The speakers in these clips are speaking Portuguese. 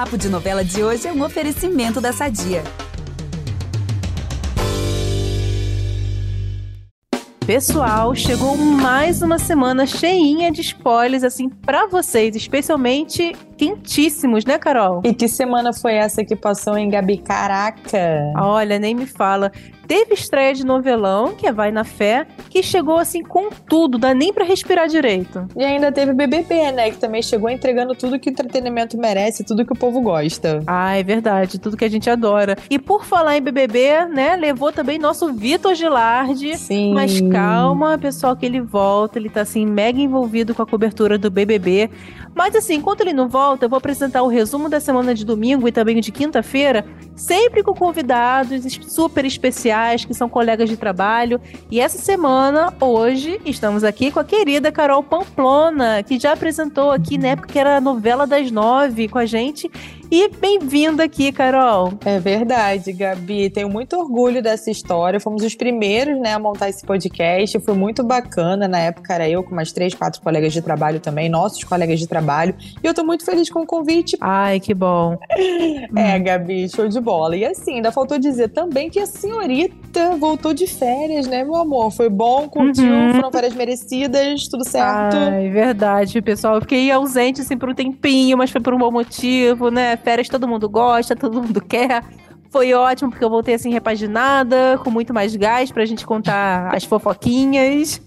Papo de Novela de hoje é um oferecimento da Sadia. Pessoal, chegou mais uma semana cheinha de spoilers, assim, para vocês, especialmente quentíssimos, né, Carol? E que semana foi essa que passou em Gabi? Caraca! Olha, nem me fala. Teve estreia de novelão, que é Vai na Fé, que chegou assim com tudo, dá nem para respirar direito. E ainda teve BBB, né, que também chegou entregando tudo que o entretenimento merece, tudo que o povo gosta. Ah, é verdade, tudo que a gente adora. E por falar em BBB, né, levou também nosso Vitor Gilardi. Sim. Mas calma, pessoal, que ele volta, ele tá assim mega envolvido com a cobertura do BBB. Mas assim, enquanto ele não volta, eu vou apresentar o resumo da semana de domingo e também de quinta-feira, sempre com convidados super especiais que são colegas de trabalho. E essa semana, hoje, estamos aqui com a querida Carol Pamplona, que já apresentou aqui na época que era a novela das nove com a gente e bem-vinda aqui, Carol. É verdade, Gabi. Tenho muito orgulho dessa história. Fomos os primeiros, né, a montar esse podcast. Foi muito bacana. Na época era eu com mais três, quatro colegas de trabalho também, nossos colegas de trabalho. E eu tô muito feliz com o convite. Ai, que bom. é, Gabi, show de bola. E assim, ainda faltou dizer também que a senhorita voltou de férias, né, meu amor? Foi bom, curtiu, uhum. foram férias merecidas, tudo certo. Ai, verdade, pessoal. Eu fiquei ausente assim por um tempinho, mas foi por um bom motivo, né? Férias todo mundo gosta, todo mundo quer. Foi ótimo, porque eu voltei assim repaginada, com muito mais gás pra gente contar as fofoquinhas.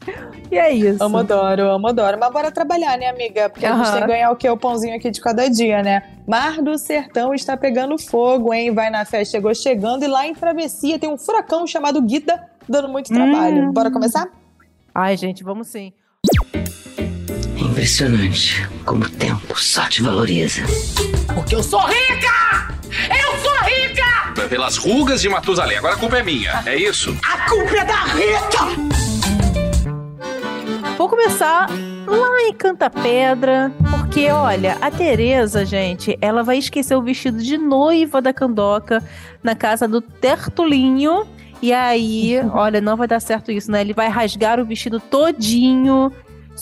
E é isso. Amo, adoro, amo, adoro. Mas bora trabalhar, né, amiga? Porque uhum. a gente tem que ganhar o que? O pãozinho aqui de cada dia, né? Mar do Sertão está pegando fogo, hein? Vai na festa, chegou chegando. E lá em Travessia tem um furacão chamado Guida, dando muito trabalho. Hum. Bora começar? Ai, gente, vamos sim. Impressionante como o tempo só te valoriza. Porque eu sou rica! Eu sou rica! Pelas rugas de Matusalém. Agora a culpa é minha, é isso? A culpa é da Rita! Vou começar lá em Canta Pedra, porque olha, a Tereza, gente, ela vai esquecer o vestido de noiva da Candoca na casa do Tertulinho. E aí, olha, não vai dar certo isso, né? Ele vai rasgar o vestido todinho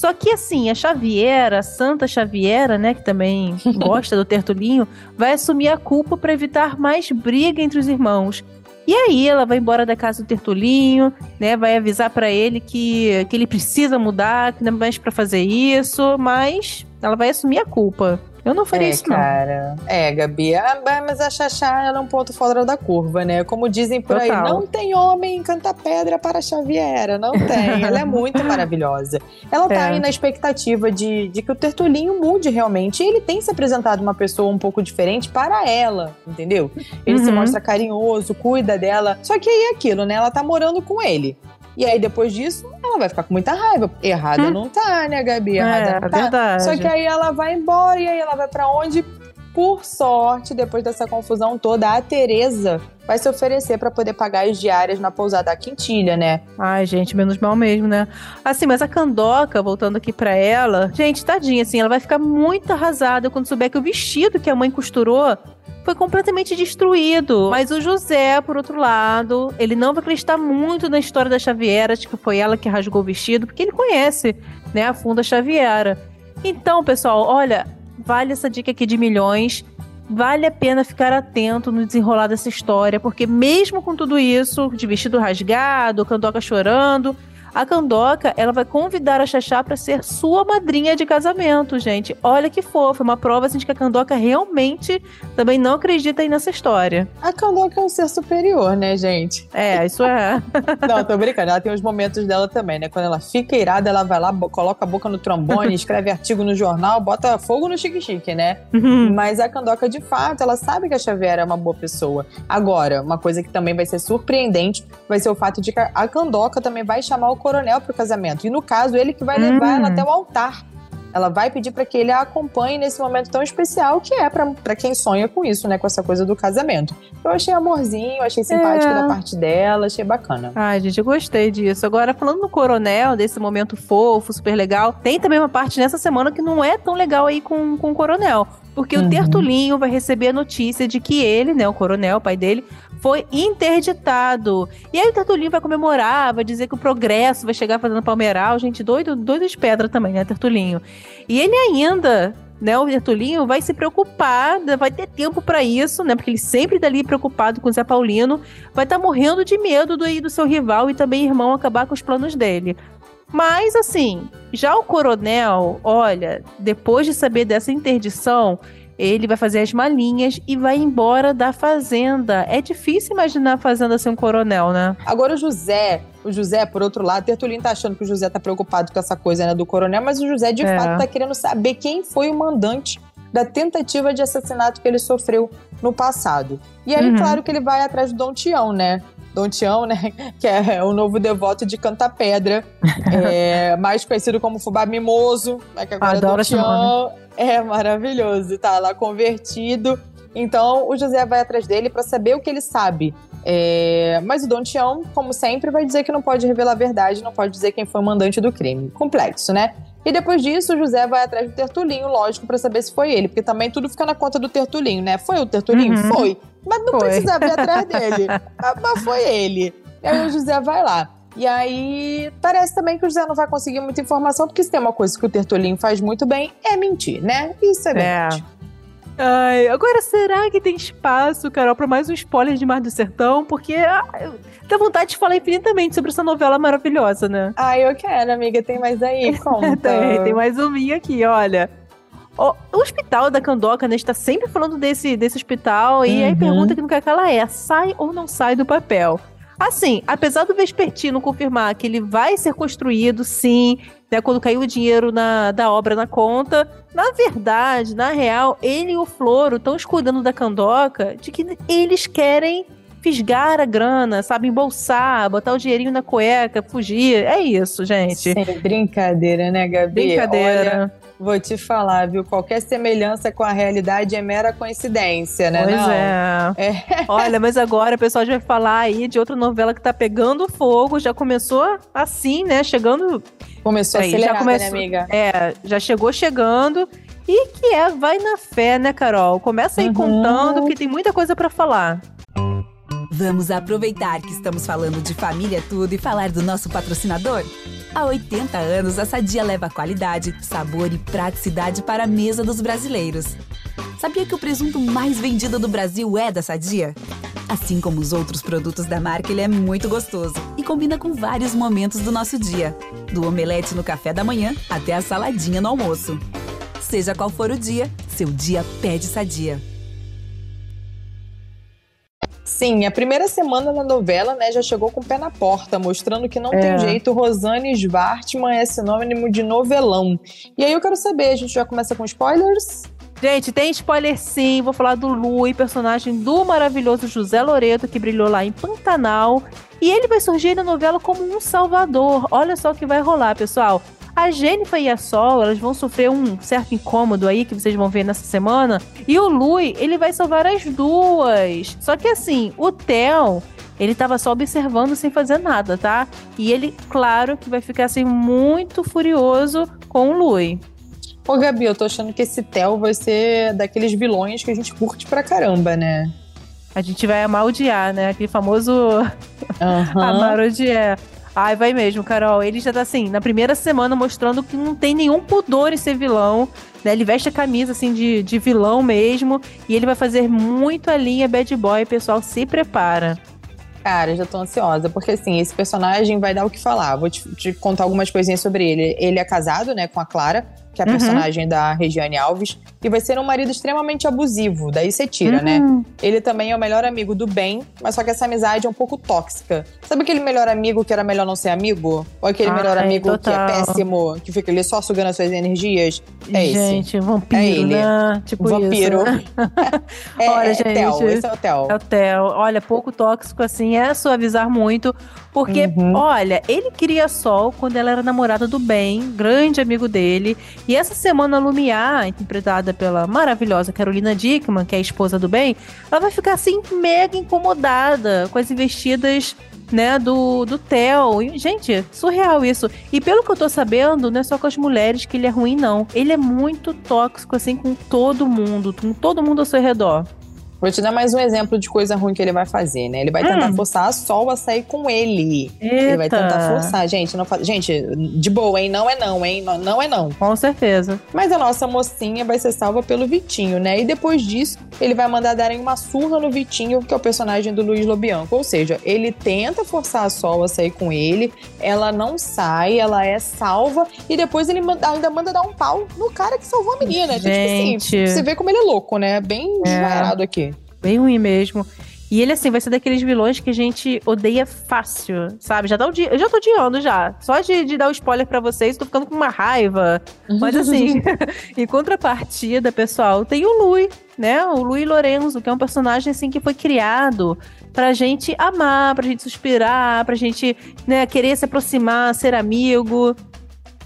só que assim, a Xaviera, a Santa Xaviera, né, que também gosta do Tertulinho, vai assumir a culpa para evitar mais briga entre os irmãos. E aí ela vai embora da casa do Tertulinho, né? Vai avisar para ele que, que ele precisa mudar, que não é mais para fazer isso, mas ela vai assumir a culpa. Eu não faria é, isso, não. cara. É, Gabi. Ah, mas a Xaxá era um ponto fora da curva, né? Como dizem por Total. aí, não tem homem em Canta Pedra para Xaviera. Não tem. Ela é muito maravilhosa. Ela tá é. aí na expectativa de, de que o Tertulinho mude realmente. E ele tem se apresentado uma pessoa um pouco diferente para ela, entendeu? Ele uhum. se mostra carinhoso, cuida dela. Só que aí é aquilo, né? Ela tá morando com ele. E aí, depois disso, ela vai ficar com muita raiva. Errada hum. não tá, né, Gabi? Errada é, não tá. Verdade. Só que aí ela vai embora e aí ela vai para onde? Por sorte, depois dessa confusão toda, a Tereza vai se oferecer para poder pagar as diárias na pousada da Quintilha, né? Ai, gente, menos mal mesmo, né? Assim, mas a Candoca, voltando aqui para ela, gente, tadinha, assim, ela vai ficar muito arrasada quando souber que o vestido que a mãe costurou foi completamente destruído. Mas o José, por outro lado, ele não vai acreditar muito na história da Xaviera, de que foi ela que rasgou o vestido, porque ele conhece, né, a funda Xaviera. Então, pessoal, olha, vale essa dica aqui de milhões. Vale a pena ficar atento no desenrolar dessa história, porque mesmo com tudo isso, de vestido rasgado, Candoca chorando, a Candoca, ela vai convidar a Xaxá para ser sua madrinha de casamento, gente. Olha que fofa, uma prova assim, de que a Candoca realmente também não acredita aí nessa história. A Candoca é um ser superior, né, gente? É, isso é. não, tô brincando. Ela tem os momentos dela também, né? Quando ela fica irada, ela vai lá, coloca a boca no trombone, escreve artigo no jornal, bota fogo no chique-chique, né? Uhum. Mas a Candoca, de fato, ela sabe que a Xavier é uma boa pessoa. Agora, uma coisa que também vai ser surpreendente vai ser o fato de que a Candoca também vai chamar o coronel pro casamento. E no caso, ele que vai levar hum. ela até o altar. Ela vai pedir para que ele a acompanhe nesse momento tão especial que é para quem sonha com isso, né? Com essa coisa do casamento. Eu achei amorzinho, achei simpático é. da parte dela, achei bacana. Ai, gente, eu gostei disso. Agora, falando no coronel, desse momento fofo, super legal, tem também uma parte nessa semana que não é tão legal aí com, com o coronel. Porque uhum. o Tertulinho vai receber a notícia de que ele, né, o coronel, o pai dele, foi interditado. E aí o Tertulinho vai comemorar, vai dizer que o progresso vai chegar fazendo palmeiral. Gente, doido, doido de pedra também, né, Tertulinho? E ele ainda né, o Tertulinho vai se preocupar, né, vai ter tempo para isso, né? Porque ele sempre tá ali preocupado com o Zé Paulino, vai estar tá morrendo de medo do, do seu rival e também irmão acabar com os planos dele. Mas, assim, já o coronel, olha, depois de saber dessa interdição, ele vai fazer as malinhas e vai embora da fazenda. É difícil imaginar a fazenda sem um coronel, né? Agora o José, o José, por outro lado, Tertulino tá achando que o José tá preocupado com essa coisa né, do coronel, mas o José de é. fato tá querendo saber quem foi o mandante da tentativa de assassinato que ele sofreu no passado. E aí, uhum. claro que ele vai atrás do Dom Tião, né? Dom Tião, né? Que é o novo devoto de Canta Pedra, é, mais conhecido como Fubá Mimoso, né? Que agora Adoro é Dom Tião. É maravilhoso, tá lá convertido. Então o José vai atrás dele para saber o que ele sabe. É... Mas o Don Tião, como sempre, vai dizer que não pode revelar a verdade, não pode dizer quem foi o mandante do crime. Complexo, né? E depois disso, o José vai atrás do Tertulinho, lógico, para saber se foi ele, porque também tudo fica na conta do Tertulinho, né? Foi o Tertulinho? Uhum. Foi. Mas não foi. precisava ir atrás dele. mas foi ele. E aí o José vai lá. E aí, parece também que o José não vai conseguir muita informação, porque se tem uma coisa que o Tertulinho faz muito bem, é mentir, né? Isso é, é. verdade. É. Ai, agora será que tem espaço, Carol, para mais um spoiler de Mar do Sertão? Porque ah, dá vontade de falar infinitamente sobre essa novela maravilhosa, né? Ah, eu quero, amiga. Tem mais aí? Conta. tem, tem mais um aqui, olha. O, o, hospital da Candoca, né, está sempre falando desse, desse hospital, uhum. e aí uhum. pergunta que não quer que ela é, sai ou não sai do papel? Assim, apesar do Vespertino confirmar que ele vai ser construído, sim, né, quando caiu o dinheiro na, da obra na conta, na verdade, na real, ele e o Floro estão escudando da Candoca de que eles querem fisgar a grana, sabe, embolsar, botar o dinheirinho na cueca, fugir. É isso, gente. Sim, brincadeira, né, Gabi? Brincadeira. Olha, Vou te falar, viu? Qualquer semelhança com a realidade é mera coincidência, né? Pois não? é. é. Olha, mas agora o pessoal já vai falar aí de outra novela que tá pegando fogo, já começou assim, né? Chegando. Começou aí, acelerada, já começou, né, amiga? É, já chegou chegando. E que é Vai na Fé, né, Carol? Começa aí uhum. contando, que tem muita coisa para falar. Vamos aproveitar que estamos falando de família tudo e falar do nosso patrocinador? Há 80 anos, a Sadia leva qualidade, sabor e praticidade para a mesa dos brasileiros. Sabia que o presunto mais vendido do Brasil é da Sadia? Assim como os outros produtos da marca, ele é muito gostoso e combina com vários momentos do nosso dia, do omelete no café da manhã até a saladinha no almoço. Seja qual for o dia, seu dia pede Sadia. Sim, a primeira semana da novela, né, já chegou com o pé na porta, mostrando que não é. tem jeito, Rosane Svartman é sinônimo de novelão. E aí eu quero saber, a gente já começa com spoilers? Gente, tem spoiler sim. Vou falar do Lui, personagem do maravilhoso José Loreto, que brilhou lá em Pantanal. E ele vai surgir na novela como um salvador. Olha só o que vai rolar, pessoal. A Jennifer e a Sol, elas vão sofrer um certo incômodo aí que vocês vão ver nessa semana. E o Lui, ele vai salvar as duas. Só que assim, o Theo, ele tava só observando sem fazer nada, tá? E ele, claro, que vai ficar assim muito furioso com o Lui. Ô, Gabi, eu tô achando que esse Theo vai ser daqueles vilões que a gente curte pra caramba, né? A gente vai amar odiar, né? Aquele famoso uhum. amar odiar. Ai, vai mesmo, Carol. Ele já tá assim, na primeira semana mostrando que não tem nenhum pudor em ser vilão. Né? Ele veste a camisa assim de, de vilão mesmo. E ele vai fazer muito a linha bad boy. Pessoal, se prepara. Cara, já tô ansiosa, porque assim, esse personagem vai dar o que falar. Vou te, te contar algumas coisinhas sobre ele. Ele é casado, né, com a Clara que é a uhum. personagem da Regiane Alves, e vai ser um marido extremamente abusivo, daí você tira, né? uhum. né? Ele também é o melhor amigo do bem, mas só que essa amizade é um pouco tóxica. Sabe aquele melhor amigo que era melhor não ser amigo? Ou aquele Ai, melhor amigo total. que é péssimo, que fica ali só sugando as suas energias? É esse. Gente, vampiro, é ele. né? Tipo vampiro. Isso. é, Olha, é, gente, Tel, esse é o Theo. É o Theo. Olha, pouco tóxico assim, é suavizar muito, porque, uhum. olha, ele queria Sol quando ela era namorada do bem, grande amigo dele, e essa semana, Lumiar, interpretada pela maravilhosa Carolina Dickman, que é a esposa do bem, ela vai ficar assim mega incomodada com as investidas né, do, do Theo. Gente, surreal isso. E pelo que eu tô sabendo, não é só com as mulheres que ele é ruim, não. Ele é muito tóxico, assim, com todo mundo, com todo mundo ao seu redor. Vou te dar mais um exemplo de coisa ruim que ele vai fazer, né? Ele vai tentar Hum. forçar a Sol a sair com ele. Ele vai Eita. tentar forçar. Gente, não fa... gente, de boa, hein? Não é não, hein? Não, é não. Com certeza. Mas a nossa mocinha vai ser salva pelo Vitinho, né? E depois disso, ele vai mandar darem uma surra no Vitinho, que é o personagem do Luiz Lobianco. Ou seja, ele tenta forçar a Sol a sair com ele, ela não sai, ela é salva, e depois ele ainda manda dar um pau no cara que salvou a menina. Então, tipo assim, Gente. você vê como ele é louco, né? Bem É. aqui. Bem ruim mesmo. E ele, assim, vai ser daqueles vilões que a gente odeia fácil, sabe? Já dá o dia. Eu já tô odiando já. Só de, de dar o spoiler pra vocês, tô ficando com uma raiva. Mas assim, em contrapartida, pessoal, tem o Lui, né? O Lui Lorenzo, que é um personagem assim que foi criado pra gente amar, pra gente suspirar, pra gente, né, querer se aproximar, ser amigo.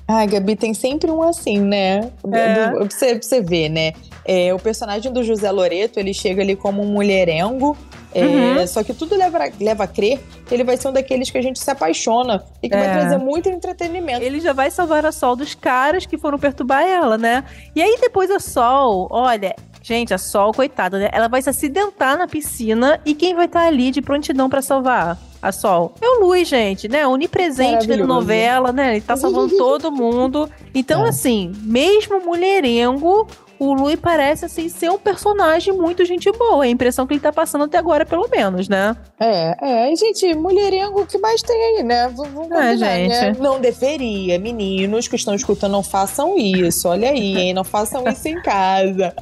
Ai, Gabi, tem sempre um assim, né? É. Do- pra, você, pra você ver, né? É, o personagem do José Loreto, ele chega ali como um mulherengo. é, Uhum. Só que tudo leva, leva a crer que ele vai ser um daqueles que a gente se apaixona e que vai É. trazer muito entretenimento. Ele já vai salvar a Sol dos caras que foram perturbar ela, né? E aí depois a Sol, olha, gente, a Sol, coitada, né? Ela vai se acidentar na piscina e quem vai estar ali de prontidão pra salvar a Sol? É o Luiz, gente, né? Onipresente da Maravilhoso. novela, né? Ele tá salvando todo mundo. Então, É. assim, mesmo mulherengo, o Lui parece assim ser um personagem muito gente boa. É a impressão que ele tá passando até agora, pelo menos, né? É, é. E, gente, mulherengo, o que mais tem aí, né? V- Vamos É, combinar, gente. né? Não deveria. Meninos que estão escutando, não façam isso. Olha aí, hein? Não façam isso em casa.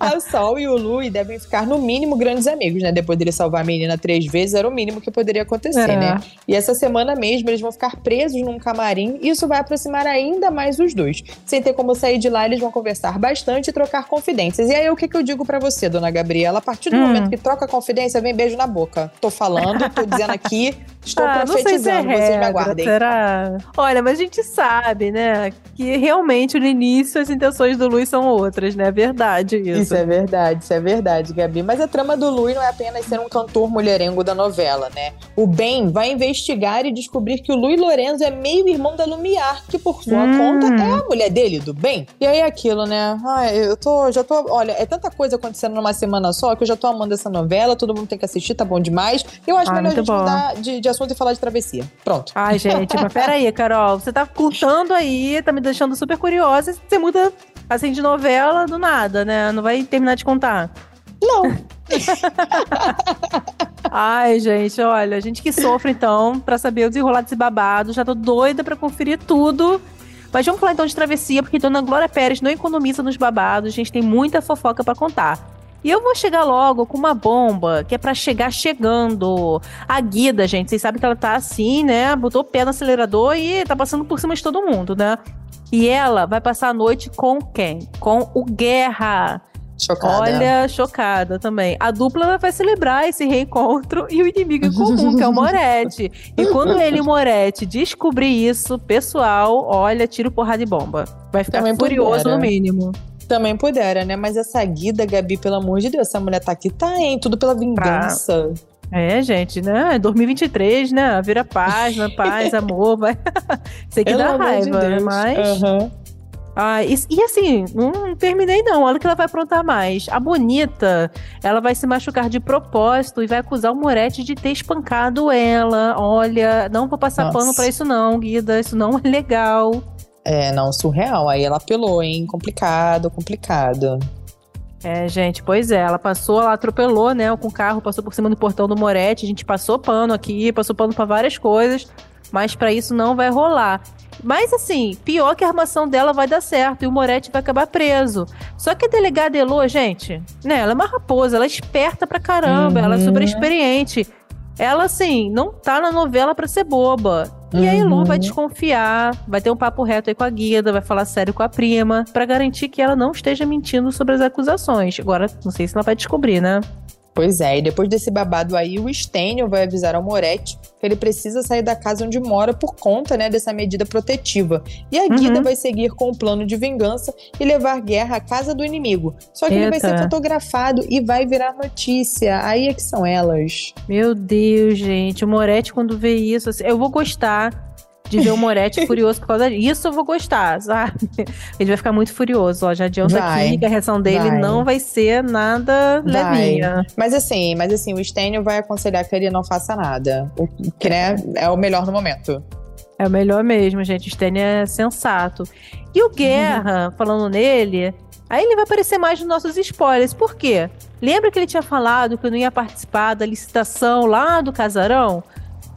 a Sol e o Lui devem ficar, no mínimo, grandes amigos, né? Depois dele salvar a menina três vezes, era o mínimo que poderia acontecer, É. né? E essa semana mesmo, eles vão ficar presos num camarim. E isso vai aproximar ainda mais os dois. Sem ter como sair de lá, eles vão conversar bastante e trocar confidências. E aí, o que, que eu digo pra você, dona Gabriela? A partir do Hum. momento que troca confidência, vem beijo na boca. Tô falando, tô dizendo aqui, estou Ah, não sei se é profetizando, vocês me regra, aguardem. Será? Olha, mas a gente sabe, né? Que realmente no início as intenções do Luiz são outras, né? É verdade isso. Isso é verdade, isso é verdade, Gabi. Mas a trama do Lui não é apenas ser um cantor mulherengo da novela, né? O Ben vai investigar e descobrir que o Lui Lorenzo é meio irmão da Lumiar, que por sua Hum. conta é a mulher dele, do Ben. E aí é aquilo, né? Ai, eu tô, já tô, olha, é tanta coisa acontecendo numa semana só que eu já tô amando essa novela, todo mundo tem que assistir, tá bom demais. Eu acho Ah, melhor a gente bom. mudar de, de assunto e falar de travessia. Pronto. Ai, gente, mas peraí, Carol. Você tá contando aí, tá me deixando super curiosa. Você muda, assim, de novela do nada, né? Não vai terminar de contar. Não. Ai, gente, olha, a gente que sofre, então, pra saber o desenrolar desse babado. Já tô doida pra conferir tudo. Mas vamos falar então de travessia, porque Dona Glória Pérez não economiza nos babados. A gente tem muita fofoca pra contar. E eu vou chegar logo com uma bomba, que é pra chegar chegando. A Guida, gente, vocês sabem que ela tá assim, né? Botou o pé no acelerador e tá passando por cima de todo mundo, né? E ela vai passar a noite com quem? Com o Guerra. Chocada. Olha, chocada também. A dupla vai celebrar esse reencontro e o inimigo em comum, que é o Moretti. E quando ele e o Moretti descobrir isso, pessoal, olha, tiro porrada e bomba. Vai ficar Também furioso pudera. no mínimo. Também pudera, né? Mas essa guida, Gabi, pelo amor de Deus, essa mulher tá aqui, tá, hein? Tudo pela vingança. É, gente, né? 2023, né? Vira paz, né? paz, amor, vai. Sei que Pelo dá de raiva, né? Deus. mas. Aham. Ah, e, e assim, não terminei não. Olha o que ela vai aprontar mais. A Bonita, ela vai se machucar de propósito e vai acusar o Moretti de ter espancado ela. Olha, não vou passar Nossa. pano pra isso não, Guida. Isso não é legal. É, não, surreal. Aí ela apelou, hein? Complicado, complicado. É, gente, pois é. Ela passou, ela atropelou, né, com o carro, passou por cima do portão do Moretti. A gente passou pano aqui, passou pano pra várias coisas. Mas pra isso não vai rolar. Mas assim, pior que a armação dela vai dar certo e o Moretti vai acabar preso. Só que a delegada Elô, gente, né, ela é uma raposa, ela é esperta pra caramba, ela é Uhum. super experiente. Ela, assim, não tá na novela pra ser boba. E a Elô Uhum. vai desconfiar, vai ter um papo reto aí com a Guida, vai falar sério com a prima, pra garantir que ela não esteja mentindo sobre as acusações. Agora, não sei se ela vai descobrir, né? Pois é, e depois desse babado aí, o Stênio vai avisar ao Moretti que ele precisa sair da casa onde mora por conta, né, dessa medida protetiva. E a Guida Uhum. vai seguir com o plano de vingança e levar guerra à casa do inimigo. Só que ele vai ser Eita. fotografado e vai virar notícia. Aí é que são elas. Meu Deus, gente. O Moretti, quando vê isso, assim, eu vou gostar de ver o Moretti furioso por causa disso. Isso eu vou gostar, sabe? Ele vai ficar muito furioso, ó. Já adianta Vai, aqui que a reação dele vai. não vai ser nada Vai. levinha. Mas assim, mas assim, o Stênio vai aconselhar que ele não faça nada. O que né, é o melhor no momento. É o melhor mesmo, gente. O Stênio é sensato. E o Guerra, falando nele, aí ele vai aparecer mais nos nossos spoilers. Por quê? Lembra que ele tinha falado que não ia participar da licitação lá do casarão?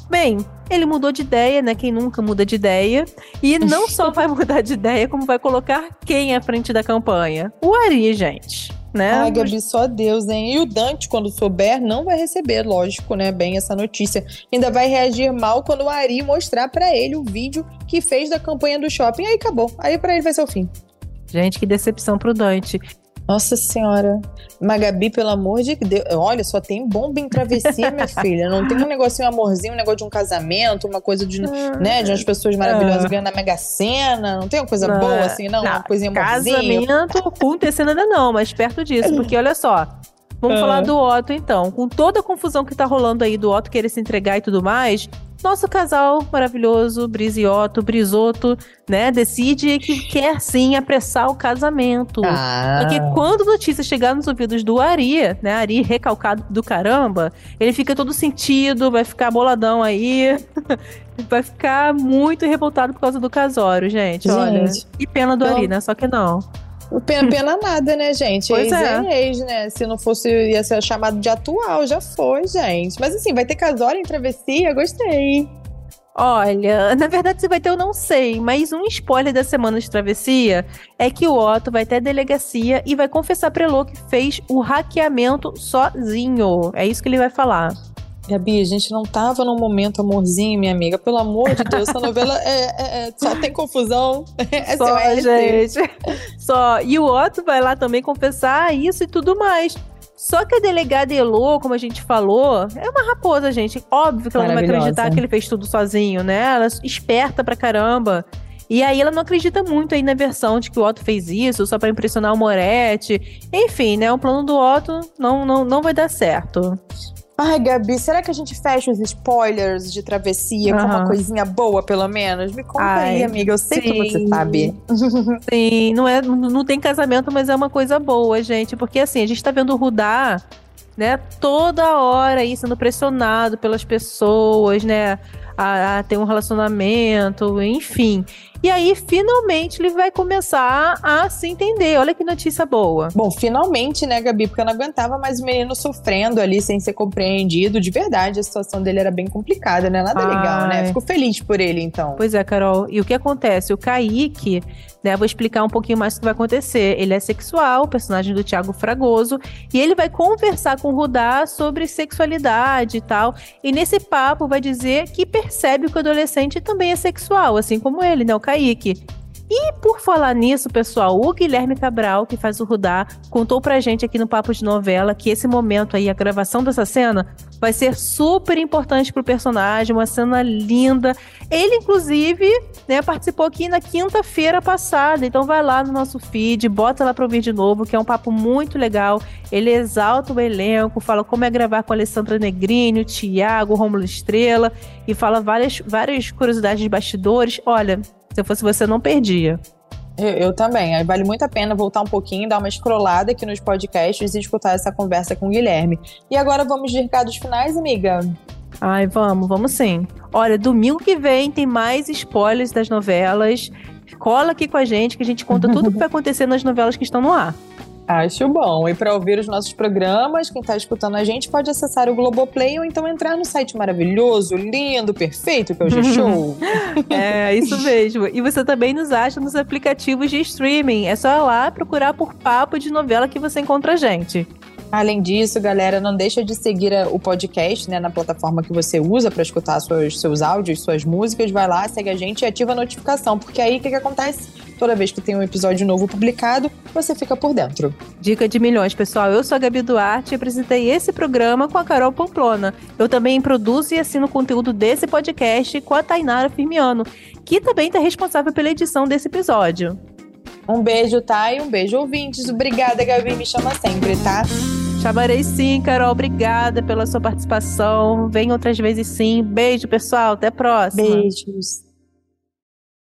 Bem, ele mudou de ideia, né? Quem nunca muda de ideia. E não só vai mudar de ideia, como vai colocar quem à frente da campanha? O Ari, gente. Né? Ai, Gabi, só Deus, hein? E o Dante, quando souber, não vai receber, lógico, né? Bem, essa notícia. Ainda vai reagir mal quando o Ari mostrar pra ele o vídeo que fez da campanha do shopping. Aí acabou. Aí pra ele vai ser o fim. Gente, que decepção pro Dante. Nossa senhora. Mas, Gabi, pelo amor de Deus. Olha, só tem bomba em travessia, minha filha. Não tem um negocinho amorzinho, um negócio de um casamento, uma coisa de, né, de umas pessoas maravilhosas ganhando na Mega Sena. Não tem uma coisa Não, boa assim, não? Uma coisinha amorzinho. Casamento acontecendo ainda não, mas perto disso. Porque olha só, vamos Ah. falar do Otto então. Com toda a confusão que tá rolando aí do Otto querer se entregar e tudo mais, nosso casal maravilhoso, Brisa Otto, Brisoto, né, decide que quer sim apressar o casamento. Ah. Porque quando a notícia chegar nos ouvidos do Ari, né, Ari recalcado do caramba, ele fica todo sentido, vai ficar boladão aí, vai ficar muito revoltado por causa do casório, gente, olha. Gente. E pena do Então- Ari, né, só que não. Pena, pena nada, né, gente? Pois ex é. é ex, né? Se não fosse, ia ser chamado de atual, já foi, gente. Mas assim, vai ter casório em travessia, gostei. Olha, na verdade se vai ter eu não sei, mas um spoiler da semana de travessia é que o Otto vai ter a delegacia e vai confessar pra Elô que fez o hackeamento sozinho. É isso que ele vai falar. Gabi, a gente não tava num momento amorzinho, minha amiga. Pelo amor de Deus, essa novela é, é- é- só tem confusão. É Só, gente. Só. E o Otto vai lá também confessar isso e tudo mais. Só que a delegada Elô, como a gente falou, é uma raposa, gente. Óbvio que ela não vai acreditar que ele fez tudo sozinho, né? Ela é esperta pra caramba. E aí ela não acredita muito aí na versão de que o Otto fez isso só pra impressionar o Moretti. Enfim, né? O plano do Otto não, não, não vai dar certo. Ai, Gabi, será que a gente fecha os spoilers de travessia com uma coisinha boa, pelo menos? Me conta Ai, aí, amiga. Eu sei que você sim. sabe. Sim, não, é, não não tem casamento, mas é uma coisa boa, gente. Porque assim, a gente tá vendo o Rudá, né, toda hora aí sendo pressionado pelas pessoas, né? A, a ter um relacionamento, enfim. E aí, finalmente, ele vai começar a se entender. Olha que notícia boa. Bom, finalmente, né, Gabi? Porque eu não aguentava mais o menino sofrendo ali sem ser compreendido. De verdade, a situação dele era bem complicada, né? Nada legal, né? Ai. Fico feliz por ele, então. Pois é, Carol. E o que acontece? O Kaique, né? Vou explicar um pouquinho mais o que vai acontecer. Ele é sexual, personagem do Thiago Fragoso, e ele vai conversar com o Rudá sobre sexualidade e tal. E nesse papo vai dizer que percebe que o adolescente também é sexual, assim como ele, né? O Kaique. E por falar nisso, pessoal, o Guilherme Cabral, que faz o Rudá, contou pra gente aqui no Papo de Novela que esse momento aí, a gravação dessa cena, vai ser super importante pro personagem, uma cena linda. Ele, inclusive, né, participou aqui na quinta-feira passada, então vai lá no nosso feed, bota lá pra ouvir de novo, que é um papo muito legal. Ele exalta o elenco, fala como é gravar com a Alessandra Negrini, o Thiago, o Romulo Estrela, e fala várias, várias curiosidades de bastidores. Olha, se eu fosse você, não perdia. Eu, eu também. Aí vale muito a pena voltar um pouquinho, dar uma escrolada aqui nos podcasts e escutar essa conversa com o Guilherme. E agora vamos de recados finais, amiga? Ai, vamos, vamos sim. Olha, domingo que vem tem mais spoilers das novelas. Cola aqui com a gente que a gente conta tudo o que vai acontecer nas novelas que estão no ar. Acho bom. E para ouvir os nossos programas, quem está escutando a gente pode acessar o Globoplay ou então entrar no site maravilhoso, lindo, perfeito que é o G-Show. É, isso mesmo. E você também nos acha nos aplicativos de streaming. É só lá procurar por papo de novela que você encontra a gente. Além disso, galera, não deixa de seguir o podcast né, na plataforma que você usa para escutar suas, seus áudios, suas músicas. Vai lá, segue a gente e ativa a notificação, porque aí o que, que acontece? Toda vez que tem um episódio novo publicado, você fica por dentro. Dica de milhões, pessoal. Eu sou a Gabi Duarte e apresentei esse programa com a Carol Pamplona. Eu também produzo e assino o conteúdo desse podcast com a Tainara Firmiano, que também está responsável pela edição desse episódio. Um beijo, tá? E um beijo, ouvintes. Obrigada, Gabi. Me chama sempre, tá? Chamarei sim, Carol. Obrigada pela sua participação. Vem outras vezes sim. Beijo, pessoal. Até a próxima. Beijos.